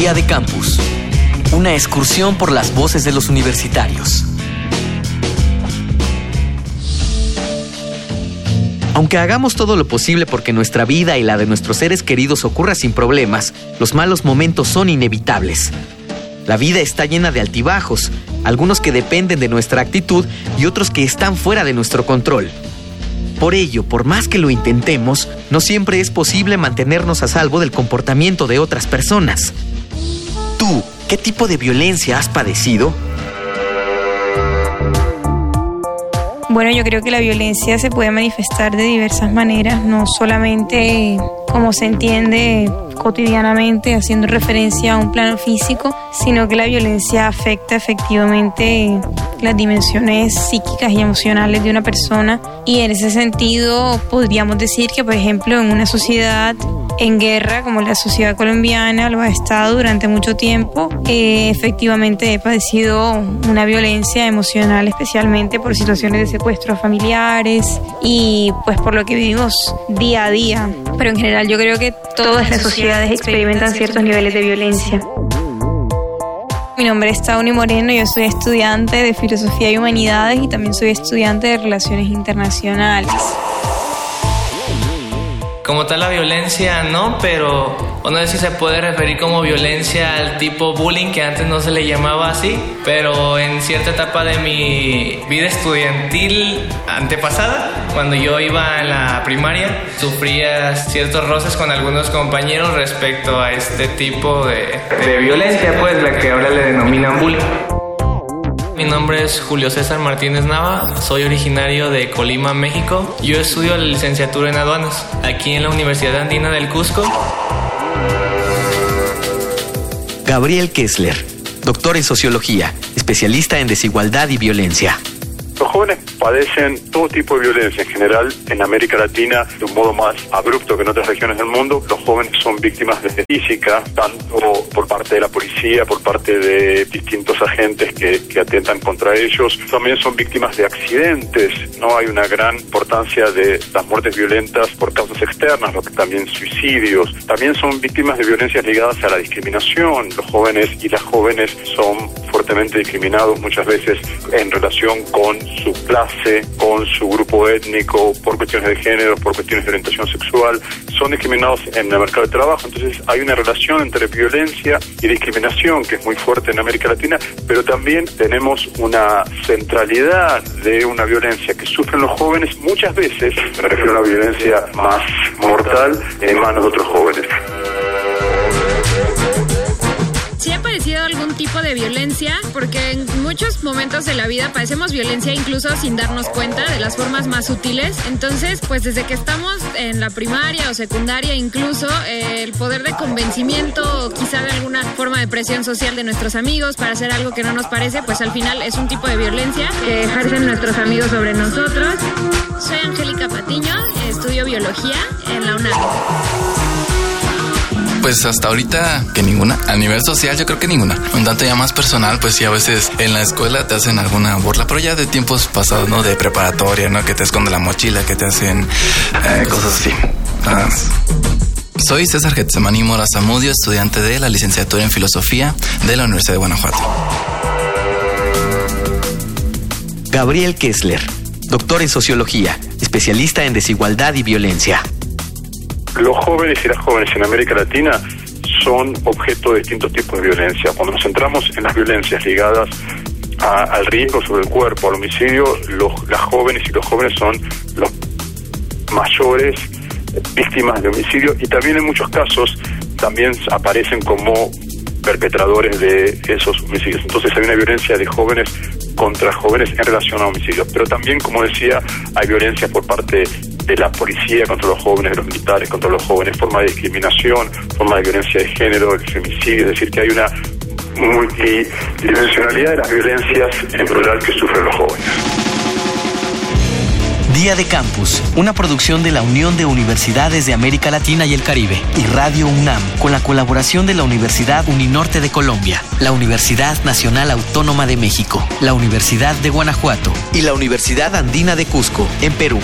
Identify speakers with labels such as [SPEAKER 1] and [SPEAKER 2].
[SPEAKER 1] Día de Campus. Una excursión por las voces de los universitarios. Aunque hagamos todo lo posible porque nuestra vida y la de nuestros seres queridos ocurra sin problemas, los malos momentos son inevitables. La vida está llena de altibajos, algunos que dependen de nuestra actitud y otros que están fuera de nuestro control. Por ello, por más que lo intentemos, no siempre es posible mantenernos a salvo del comportamiento de otras personas. ¿Tú qué tipo de violencia has padecido?
[SPEAKER 2] Bueno, yo creo que la violencia se puede manifestar de diversas maneras, no solamente como se entiende cotidianamente haciendo referencia a un plano físico, sino que la violencia afecta efectivamente las dimensiones psíquicas y emocionales de una persona y en ese sentido podríamos decir que por ejemplo en una sociedad en guerra como la sociedad colombiana lo ha estado durante mucho tiempo, eh, efectivamente he padecido una violencia emocional especialmente por situaciones de secuestros familiares y pues por lo que vivimos día a día, pero en general yo creo que todas las sociedades experimentan ciertos niveles de violencia. Mi nombre es Tauni Moreno, yo soy estudiante de Filosofía y Humanidades y también soy estudiante de Relaciones Internacionales.
[SPEAKER 3] Como tal la violencia no, pero no sé si se puede referir como violencia al tipo bullying que antes no se le llamaba así, pero en cierta etapa de mi vida estudiantil antepasada, cuando yo iba a la primaria, sufría ciertos roces con algunos compañeros respecto a este tipo de, de violencia, pues la que ahora le denominan bullying. Mi nombre es Julio César Martínez Nava, soy originario de Colima, México. Yo estudio la licenciatura en aduanas aquí en la Universidad Andina del Cusco.
[SPEAKER 1] Gabriel Kessler, doctor en sociología, especialista en desigualdad y violencia.
[SPEAKER 4] Los jóvenes padecen todo tipo de violencia en general en América Latina de un modo más abrupto que en otras regiones del mundo. Los jóvenes son víctimas de física, tanto por parte de la policía, por parte de distintos agentes que, que atentan contra ellos. También son víctimas de accidentes. No hay una gran importancia de las muertes violentas por causas externas, lo que también suicidios. También son víctimas de violencias ligadas a la discriminación. Los jóvenes y las jóvenes son fuertemente discriminados muchas veces en relación con su clase, con su grupo étnico, por cuestiones de género, por cuestiones de orientación sexual, son discriminados en el mercado de trabajo. Entonces hay una relación entre violencia y discriminación que es muy fuerte en América Latina, pero también tenemos una centralidad de una violencia que sufren los jóvenes muchas veces, me refiero a una violencia más mortal en manos de otros jóvenes.
[SPEAKER 5] ¿Sí ha parecido algún tipo de violencia? Porque en muchos momentos de la vida padecemos violencia incluso sin darnos cuenta de las formas más sutiles. Entonces, pues desde que estamos en la primaria o secundaria incluso, eh, el poder de convencimiento o quizá de alguna forma de presión social de nuestros amigos para hacer algo que no nos parece, pues al final es un tipo de violencia que ejercen nuestros amigos sobre nosotros. Soy Angélica Patiño, estudio biología en la UNAM.
[SPEAKER 6] Pues hasta ahorita que ninguna. A nivel social yo creo que ninguna. Un tanto ya más personal, pues sí, a veces en la escuela te hacen alguna burla, pero ya de tiempos pasados, ¿no? De preparatoria, ¿no? Que te esconde la mochila, que te hacen eh, cosas así. Soy César Getsemani Mora Zamudio, estudiante de la licenciatura en Filosofía de la Universidad de Guanajuato.
[SPEAKER 1] Gabriel Kessler, doctor en sociología, especialista en desigualdad y violencia.
[SPEAKER 4] Los jóvenes y las jóvenes en América Latina son objeto de distintos tipos de violencia. Cuando nos centramos en las violencias ligadas a- al riesgo sobre el cuerpo, al homicidio, los- las jóvenes y los jóvenes son los mayores víctimas de homicidio y también en muchos casos también aparecen como perpetradores de esos homicidios. Entonces hay una violencia de jóvenes contra jóvenes en relación a homicidios. Pero también, como decía, hay violencia por parte de la policía contra los jóvenes, de los militares contra los jóvenes, forma de discriminación, forma de violencia de género, el femicidio, es decir, que hay una multidimensionalidad de las violencias en plural que sufren los jóvenes.
[SPEAKER 1] Día de Campus, una producción de la Unión de Universidades de América Latina y el Caribe y Radio UNAM, con la colaboración de la Universidad Uninorte de Colombia, la Universidad Nacional Autónoma de México, la Universidad de Guanajuato y la Universidad Andina de Cusco, en Perú.